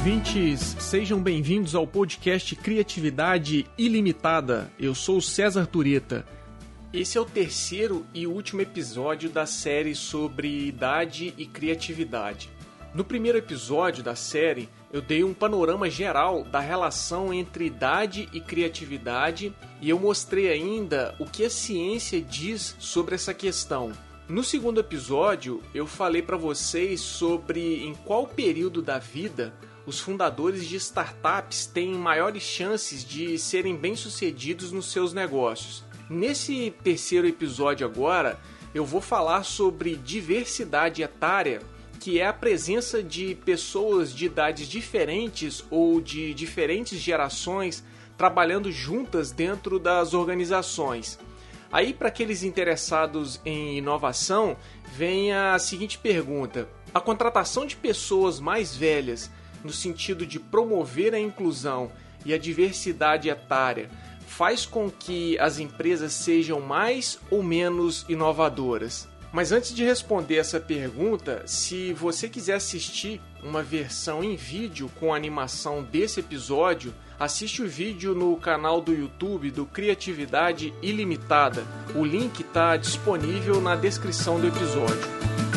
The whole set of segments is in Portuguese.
ouvintes, sejam bem-vindos ao podcast Criatividade Ilimitada. Eu sou César Tureta. Esse é o terceiro e último episódio da série sobre idade e criatividade. No primeiro episódio da série, eu dei um panorama geral da relação entre idade e criatividade e eu mostrei ainda o que a ciência diz sobre essa questão. No segundo episódio, eu falei para vocês sobre em qual período da vida os fundadores de startups têm maiores chances de serem bem-sucedidos nos seus negócios. Nesse terceiro episódio agora, eu vou falar sobre diversidade etária, que é a presença de pessoas de idades diferentes ou de diferentes gerações trabalhando juntas dentro das organizações. Aí, para aqueles interessados em inovação, vem a seguinte pergunta: a contratação de pessoas mais velhas, no sentido de promover a inclusão e a diversidade etária, faz com que as empresas sejam mais ou menos inovadoras? Mas antes de responder essa pergunta, se você quiser assistir uma versão em vídeo com animação desse episódio, assiste o vídeo no canal do YouTube do Criatividade Ilimitada. O link está disponível na descrição do episódio.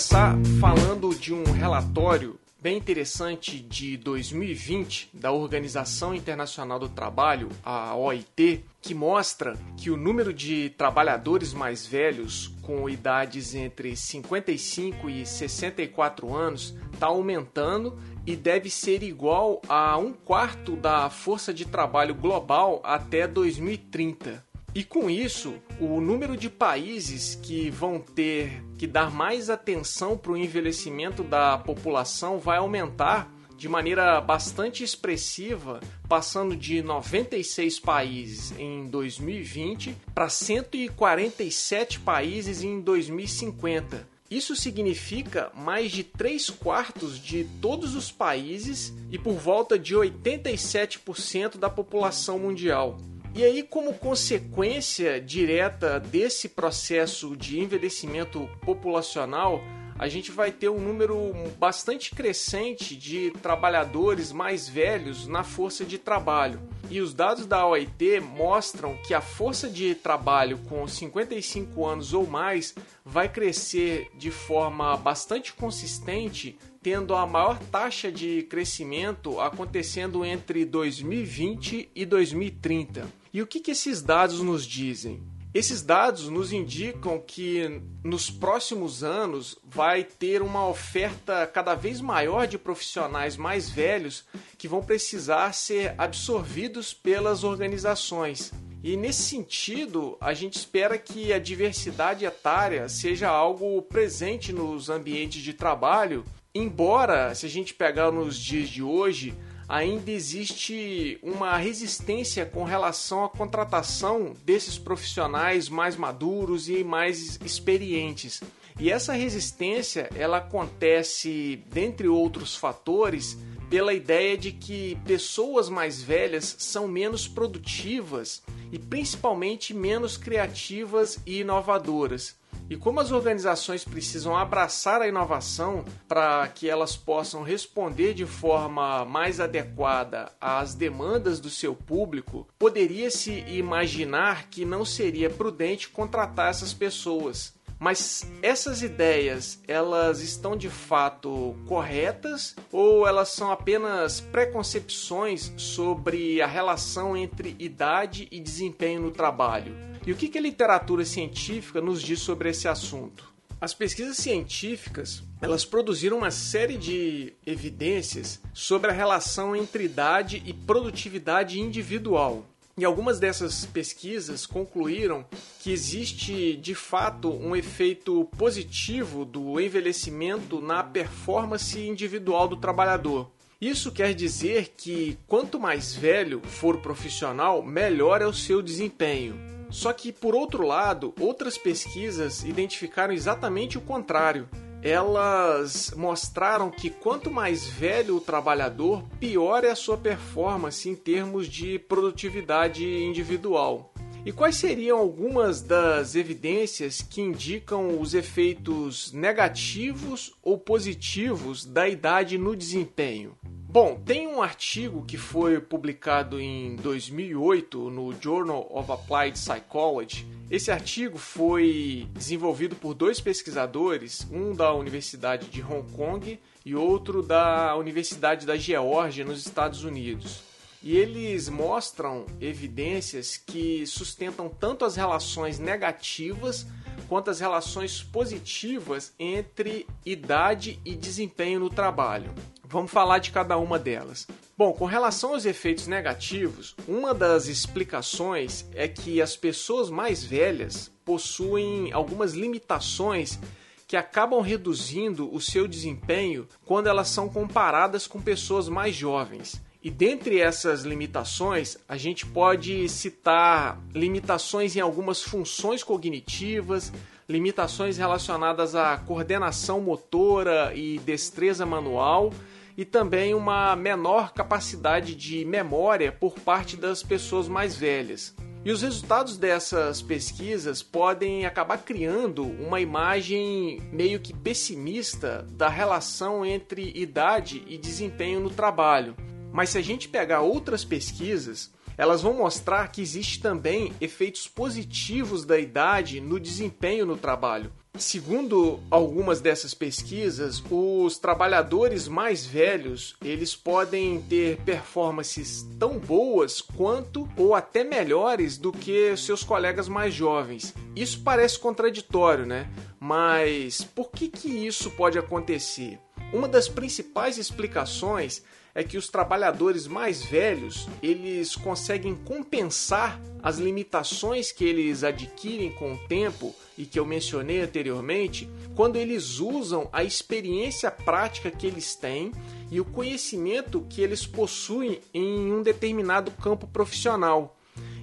Começar falando de um relatório bem interessante de 2020 da Organização Internacional do Trabalho, a OIT, que mostra que o número de trabalhadores mais velhos com idades entre 55 e 64 anos está aumentando e deve ser igual a um quarto da força de trabalho global até 2030. E com isso, o número de países que vão ter que dar mais atenção para o envelhecimento da população vai aumentar de maneira bastante expressiva, passando de 96 países em 2020 para 147 países em 2050. Isso significa mais de 3 quartos de todos os países e por volta de 87% da população mundial. E aí, como consequência direta desse processo de envelhecimento populacional, a gente vai ter um número bastante crescente de trabalhadores mais velhos na força de trabalho. E os dados da OIT mostram que a força de trabalho com 55 anos ou mais vai crescer de forma bastante consistente, tendo a maior taxa de crescimento acontecendo entre 2020 e 2030. E o que, que esses dados nos dizem? Esses dados nos indicam que nos próximos anos vai ter uma oferta cada vez maior de profissionais mais velhos que vão precisar ser absorvidos pelas organizações. E nesse sentido, a gente espera que a diversidade etária seja algo presente nos ambientes de trabalho, embora, se a gente pegar nos dias de hoje, ainda existe uma resistência com relação à contratação desses profissionais mais maduros e mais experientes. E essa resistência, ela acontece, dentre outros fatores, pela ideia de que pessoas mais velhas são menos produtivas e principalmente menos criativas e inovadoras. E como as organizações precisam abraçar a inovação para que elas possam responder de forma mais adequada às demandas do seu público, poderia-se imaginar que não seria prudente contratar essas pessoas. Mas essas ideias, elas estão de fato corretas ou elas são apenas preconcepções sobre a relação entre idade e desempenho no trabalho? E o que, que a literatura científica nos diz sobre esse assunto? As pesquisas científicas elas produziram uma série de evidências sobre a relação entre idade e produtividade individual. E algumas dessas pesquisas concluíram que existe de fato um efeito positivo do envelhecimento na performance individual do trabalhador. Isso quer dizer que quanto mais velho for o profissional, melhor é o seu desempenho. Só que, por outro lado, outras pesquisas identificaram exatamente o contrário. Elas mostraram que quanto mais velho o trabalhador, pior é a sua performance em termos de produtividade individual. E quais seriam algumas das evidências que indicam os efeitos negativos ou positivos da idade no desempenho? Bom, tem um artigo que foi publicado em 2008 no Journal of Applied Psychology. Esse artigo foi desenvolvido por dois pesquisadores, um da Universidade de Hong Kong e outro da Universidade da Geórgia, nos Estados Unidos. E eles mostram evidências que sustentam tanto as relações negativas quanto as relações positivas entre idade e desempenho no trabalho. Vamos falar de cada uma delas. Bom, com relação aos efeitos negativos, uma das explicações é que as pessoas mais velhas possuem algumas limitações que acabam reduzindo o seu desempenho quando elas são comparadas com pessoas mais jovens. E dentre essas limitações, a gente pode citar limitações em algumas funções cognitivas, limitações relacionadas à coordenação motora e destreza manual, e também uma menor capacidade de memória por parte das pessoas mais velhas. E os resultados dessas pesquisas podem acabar criando uma imagem meio que pessimista da relação entre idade e desempenho no trabalho. Mas se a gente pegar outras pesquisas, elas vão mostrar que existe também efeitos positivos da idade no desempenho no trabalho. Segundo algumas dessas pesquisas, os trabalhadores mais velhos, eles podem ter performances tão boas quanto ou até melhores do que seus colegas mais jovens. Isso parece contraditório, né? Mas por que que isso pode acontecer? Uma das principais explicações é que os trabalhadores mais velhos eles conseguem compensar as limitações que eles adquirem com o tempo e que eu mencionei anteriormente, quando eles usam a experiência prática que eles têm e o conhecimento que eles possuem em um determinado campo profissional.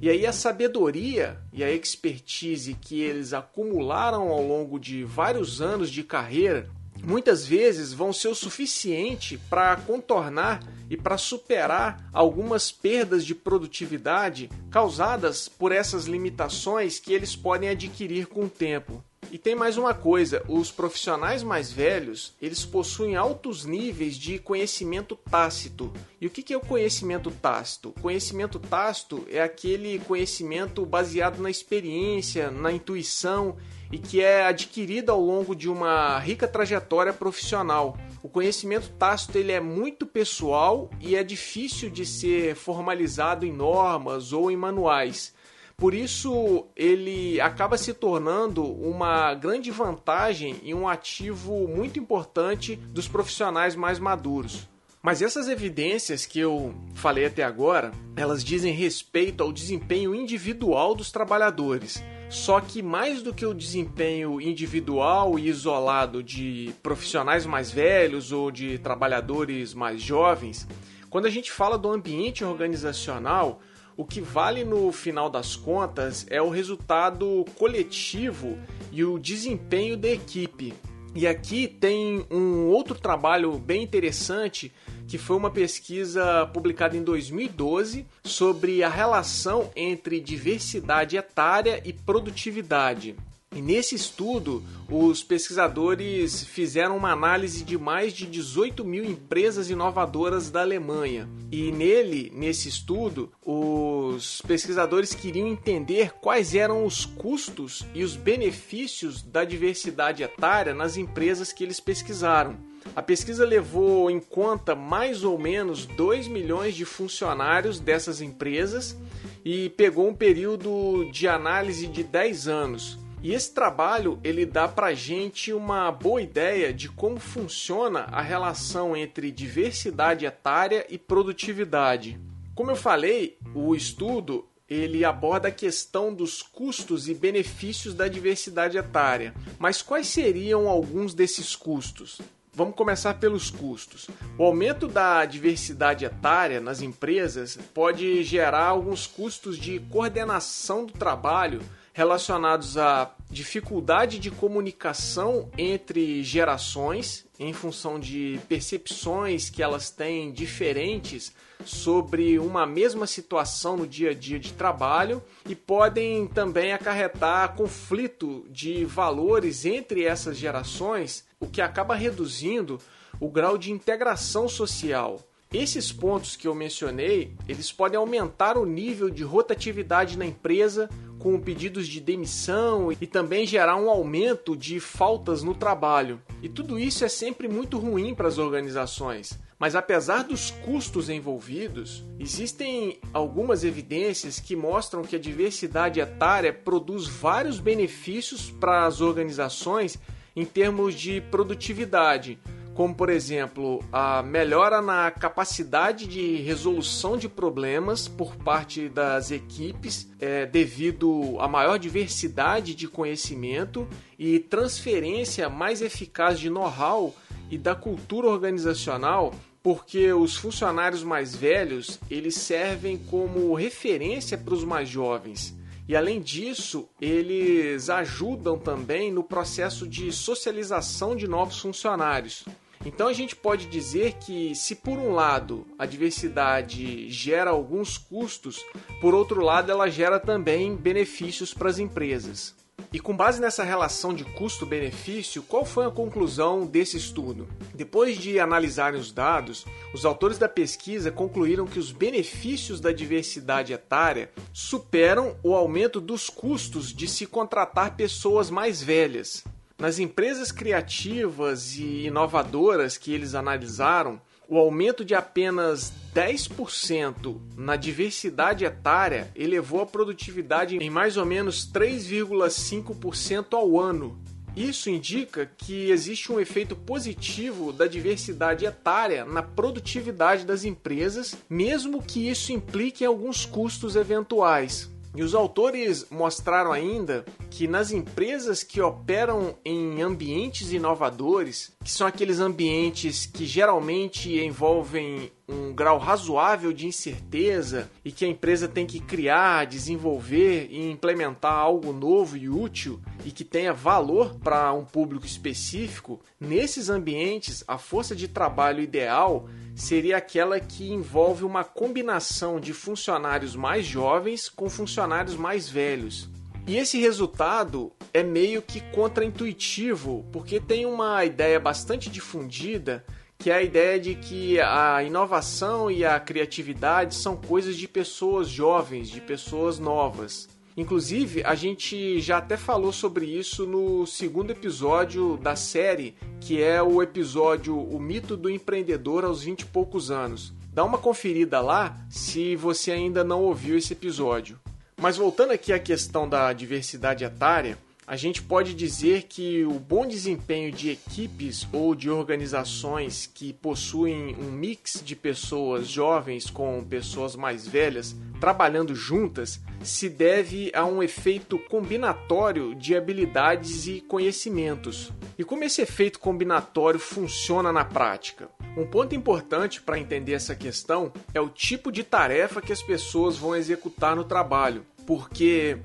E aí a sabedoria e a expertise que eles acumularam ao longo de vários anos de carreira muitas vezes vão ser o suficiente para contornar e para superar algumas perdas de produtividade causadas por essas limitações que eles podem adquirir com o tempo. E tem mais uma coisa, os profissionais mais velhos, eles possuem altos níveis de conhecimento tácito. E o que é o conhecimento tácito? Conhecimento tácito é aquele conhecimento baseado na experiência, na intuição e que é adquirido ao longo de uma rica trajetória profissional. O conhecimento tácito ele é muito pessoal e é difícil de ser formalizado em normas ou em manuais. Por isso, ele acaba se tornando uma grande vantagem e um ativo muito importante dos profissionais mais maduros. Mas essas evidências que eu falei até agora, elas dizem respeito ao desempenho individual dos trabalhadores. Só que mais do que o desempenho individual e isolado de profissionais mais velhos ou de trabalhadores mais jovens, quando a gente fala do ambiente organizacional, o que vale no final das contas é o resultado coletivo e o desempenho da equipe. E aqui tem um outro trabalho bem interessante que foi uma pesquisa publicada em 2012 sobre a relação entre diversidade etária e produtividade. E nesse estudo, os pesquisadores fizeram uma análise de mais de 18 mil empresas inovadoras da Alemanha. E nele, nesse estudo, os pesquisadores queriam entender quais eram os custos e os benefícios da diversidade etária nas empresas que eles pesquisaram. A pesquisa levou em conta mais ou menos 2 milhões de funcionários dessas empresas e pegou um período de análise de 10 anos. E esse trabalho ele dá para gente uma boa ideia de como funciona a relação entre diversidade etária e produtividade. Como eu falei, o estudo ele aborda a questão dos custos e benefícios da diversidade etária. Mas quais seriam alguns desses custos? Vamos começar pelos custos. O aumento da diversidade etária nas empresas pode gerar alguns custos de coordenação do trabalho relacionados a dificuldade de comunicação entre gerações em função de percepções que elas têm diferentes sobre uma mesma situação no dia a dia de trabalho e podem também acarretar conflito de valores entre essas gerações, o que acaba reduzindo o grau de integração social. Esses pontos que eu mencionei, eles podem aumentar o nível de rotatividade na empresa, com pedidos de demissão e também gerar um aumento de faltas no trabalho. E tudo isso é sempre muito ruim para as organizações. Mas apesar dos custos envolvidos, existem algumas evidências que mostram que a diversidade etária produz vários benefícios para as organizações em termos de produtividade, como por exemplo a melhora na capacidade de resolução de problemas por parte das equipes é, devido à maior diversidade de conhecimento e transferência mais eficaz de know-how e da cultura organizacional porque os funcionários mais velhos eles servem como referência para os mais jovens e além disso, eles ajudam também no processo de socialização de novos funcionários. Então a gente pode dizer que, se por um lado a diversidade gera alguns custos, por outro lado ela gera também benefícios para as empresas. E com base nessa relação de custo-benefício, qual foi a conclusão desse estudo? Depois de analisarem os dados, os autores da pesquisa concluíram que os benefícios da diversidade etária superam o aumento dos custos de se contratar pessoas mais velhas. Nas empresas criativas e inovadoras que eles analisaram, o aumento de apenas 10% na diversidade etária elevou a produtividade em mais ou menos 3,5% ao ano. Isso indica que existe um efeito positivo da diversidade etária na produtividade das empresas, mesmo que isso implique alguns custos eventuais. E os autores mostraram ainda que nas empresas que operam em ambientes inovadores, que são aqueles ambientes que geralmente envolvem um grau razoável de incerteza e que a empresa tem que criar, desenvolver e implementar algo novo e útil e que tenha valor para um público específico, nesses ambientes a força de trabalho ideal seria aquela que envolve uma combinação de funcionários mais jovens com funcionários mais velhos. E esse resultado é meio que contraintuitivo, porque tem uma ideia bastante difundida que é a ideia de que a inovação e a criatividade são coisas de pessoas jovens, de pessoas novas. Inclusive, a gente já até falou sobre isso no segundo episódio da série, que é o episódio O Mito do Empreendedor aos 20 e poucos anos. Dá uma conferida lá se você ainda não ouviu esse episódio. Mas voltando aqui à questão da diversidade etária, a gente pode dizer que o bom desempenho de equipes ou de organizações que possuem um mix de pessoas jovens com pessoas mais velhas trabalhando juntas se deve a um efeito combinatório de habilidades e conhecimentos. E como esse efeito combinatório funciona na prática? Um ponto importante para entender essa questão é o tipo de tarefa que as pessoas vão executar no trabalho, porque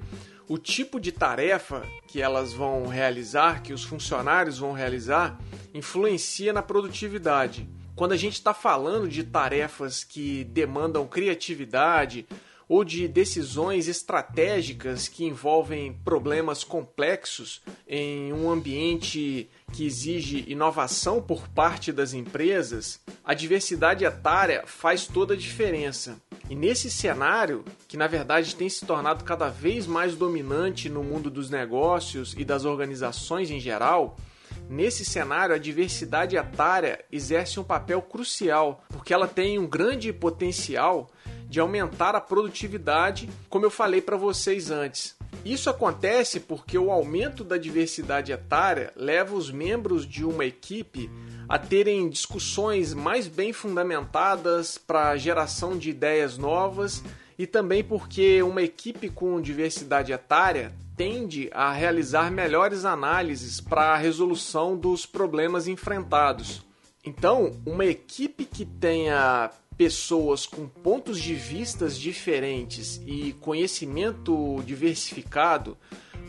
o tipo de tarefa que elas vão realizar, que os funcionários vão realizar, influencia na produtividade. Quando a gente está falando de tarefas que demandam criatividade ou de decisões estratégicas que envolvem problemas complexos em um ambiente que exige inovação por parte das empresas, a diversidade etária faz toda a diferença. E nesse cenário, que na verdade tem se tornado cada vez mais dominante no mundo dos negócios e das organizações em geral, Nesse cenário, a diversidade etária exerce um papel crucial, porque ela tem um grande potencial de aumentar a produtividade, como eu falei para vocês antes. Isso acontece porque o aumento da diversidade etária leva os membros de uma equipe a terem discussões mais bem fundamentadas para a geração de ideias novas e também porque uma equipe com diversidade etária tende a realizar melhores análises para a resolução dos problemas enfrentados. Então, uma equipe que tenha pessoas com pontos de vistas diferentes e conhecimento diversificado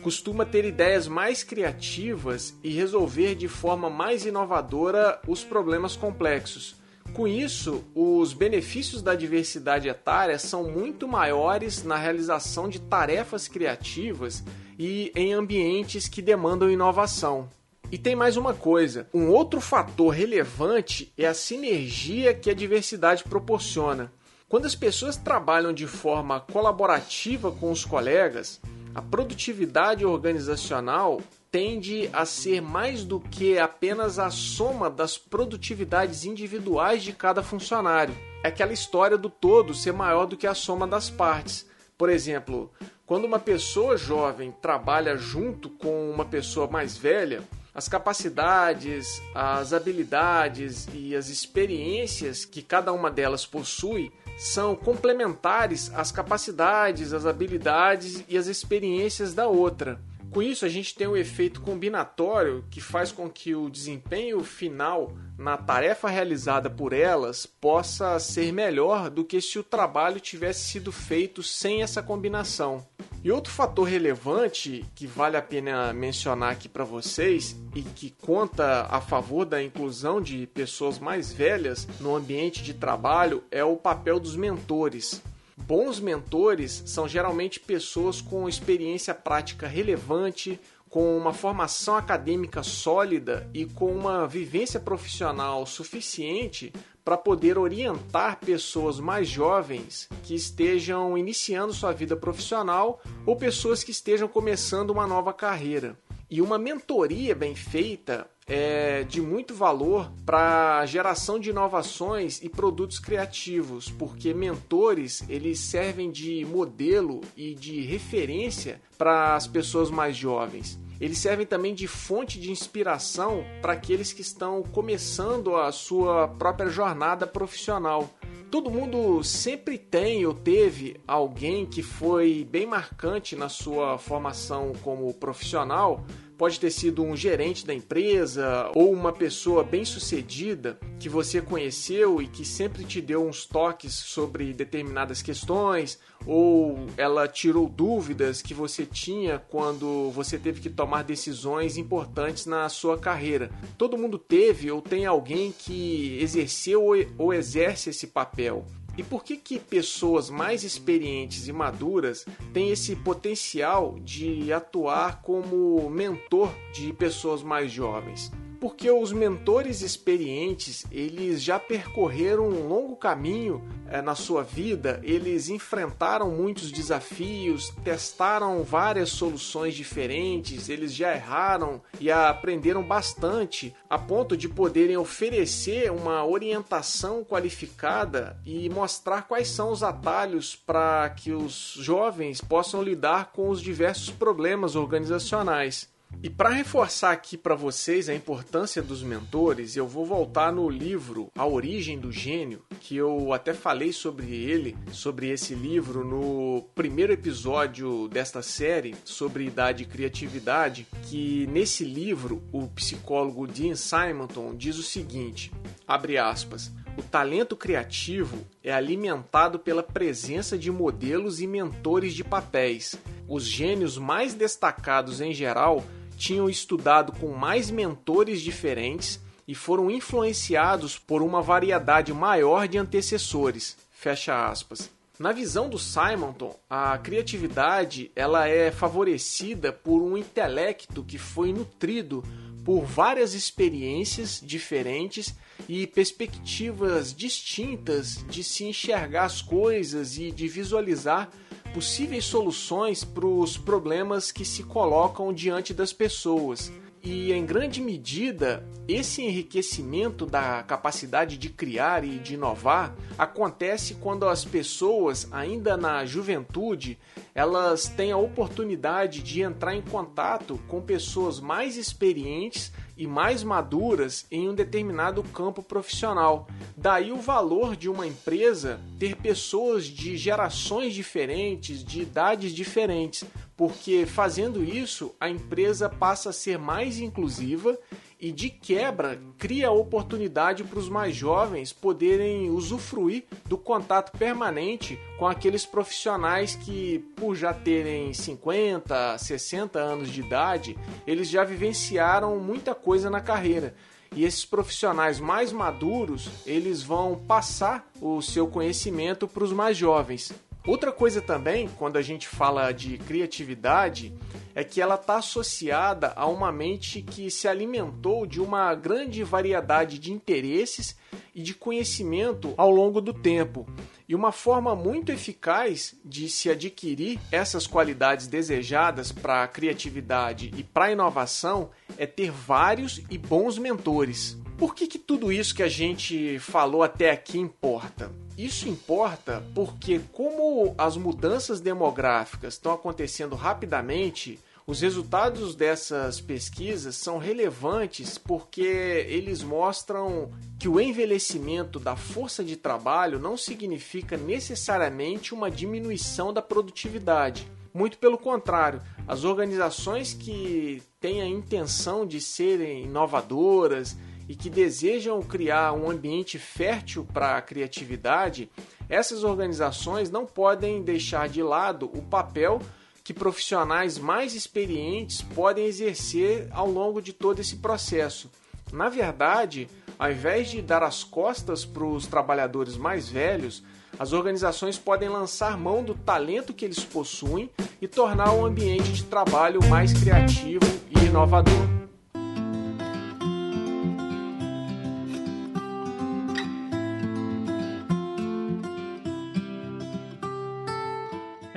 costuma ter ideias mais criativas e resolver de forma mais inovadora os problemas complexos. Com isso, os benefícios da diversidade etária são muito maiores na realização de tarefas criativas e em ambientes que demandam inovação. E tem mais uma coisa: um outro fator relevante é a sinergia que a diversidade proporciona. Quando as pessoas trabalham de forma colaborativa com os colegas, a produtividade organizacional tende a ser mais do que apenas a soma das produtividades individuais de cada funcionário. É aquela história do todo ser maior do que a soma das partes. Por exemplo, quando uma pessoa jovem trabalha junto com uma pessoa mais velha, as capacidades, as habilidades e as experiências que cada uma delas possui são complementares às capacidades, às habilidades e às experiências da outra. Com isso, a gente tem um efeito combinatório que faz com que o desempenho final na tarefa realizada por elas possa ser melhor do que se o trabalho tivesse sido feito sem essa combinação. E outro fator relevante que vale a pena mencionar aqui para vocês e que conta a favor da inclusão de pessoas mais velhas no ambiente de trabalho é o papel dos mentores. Bons mentores são geralmente pessoas com experiência prática relevante, com uma formação acadêmica sólida e com uma vivência profissional suficiente para poder orientar pessoas mais jovens que estejam iniciando sua vida profissional ou pessoas que estejam começando uma nova carreira. E uma mentoria bem feita é de muito valor para geração de inovações e produtos criativos, porque mentores eles servem de modelo e de referência para as pessoas mais jovens. Eles servem também de fonte de inspiração para aqueles que estão começando a sua própria jornada profissional. Todo mundo sempre tem ou teve alguém que foi bem marcante na sua formação como profissional pode ter sido um gerente da empresa ou uma pessoa bem sucedida que você conheceu e que sempre te deu uns toques sobre determinadas questões, ou ela tirou dúvidas que você tinha quando você teve que tomar decisões importantes na sua carreira. Todo mundo teve ou tem alguém que exerceu ou exerce esse papel. E por que que pessoas mais experientes e maduras têm esse potencial de atuar como mentor de pessoas mais jovens? Porque os mentores experientes eles já percorreram um longo caminho é, na sua vida, eles enfrentaram muitos desafios, testaram várias soluções diferentes, eles já erraram e aprenderam bastante a ponto de poderem oferecer uma orientação qualificada e mostrar quais são os atalhos para que os jovens possam lidar com os diversos problemas organizacionais. E para reforçar aqui para vocês a importância dos mentores, eu vou voltar no livro A Origem do Gênio, que eu até falei sobre ele, sobre esse livro no primeiro episódio desta série sobre idade e criatividade, que nesse livro o psicólogo Dean Simonton diz o seguinte, abre aspas: o talento criativo é alimentado pela presença de modelos e mentores de papéis. Os gênios mais destacados em geral tinham estudado com mais mentores diferentes e foram influenciados por uma variedade maior de antecessores. Fecha aspas. Na visão do Simonton, a criatividade ela é favorecida por um intelecto que foi nutrido por várias experiências diferentes e perspectivas distintas de se enxergar as coisas e de visualizar possíveis soluções para os problemas que se colocam diante das pessoas. E em grande medida, esse enriquecimento da capacidade de criar e de inovar acontece quando as pessoas, ainda na juventude, elas têm a oportunidade de entrar em contato com pessoas mais experientes e mais maduras em um determinado campo profissional. Daí o valor de uma empresa ter pessoas de gerações diferentes, de idades diferentes, porque fazendo isso a empresa passa a ser mais inclusiva e de quebra cria oportunidade para os mais jovens poderem usufruir do contato permanente com aqueles profissionais que, por já terem 50, 60 anos de idade, eles já vivenciaram muita coisa na carreira. E esses profissionais mais maduros, eles vão passar o seu conhecimento para os mais jovens. Outra coisa também, quando a gente fala de criatividade, é que ela está associada a uma mente que se alimentou de uma grande variedade de interesses e de conhecimento ao longo do tempo. E uma forma muito eficaz de se adquirir essas qualidades desejadas para a criatividade e para a inovação é ter vários e bons mentores. Por que, que tudo isso que a gente falou até aqui importa? Isso importa porque, como as mudanças demográficas estão acontecendo rapidamente, os resultados dessas pesquisas são relevantes porque eles mostram que o envelhecimento da força de trabalho não significa necessariamente uma diminuição da produtividade. Muito pelo contrário, as organizações que têm a intenção de serem inovadoras e que desejam criar um ambiente fértil para a criatividade, essas organizações não podem deixar de lado o papel que profissionais mais experientes podem exercer ao longo de todo esse processo. Na verdade, ao invés de dar as costas para os trabalhadores mais velhos, as organizações podem lançar mão do talento que eles possuem e tornar o ambiente de trabalho mais criativo e inovador.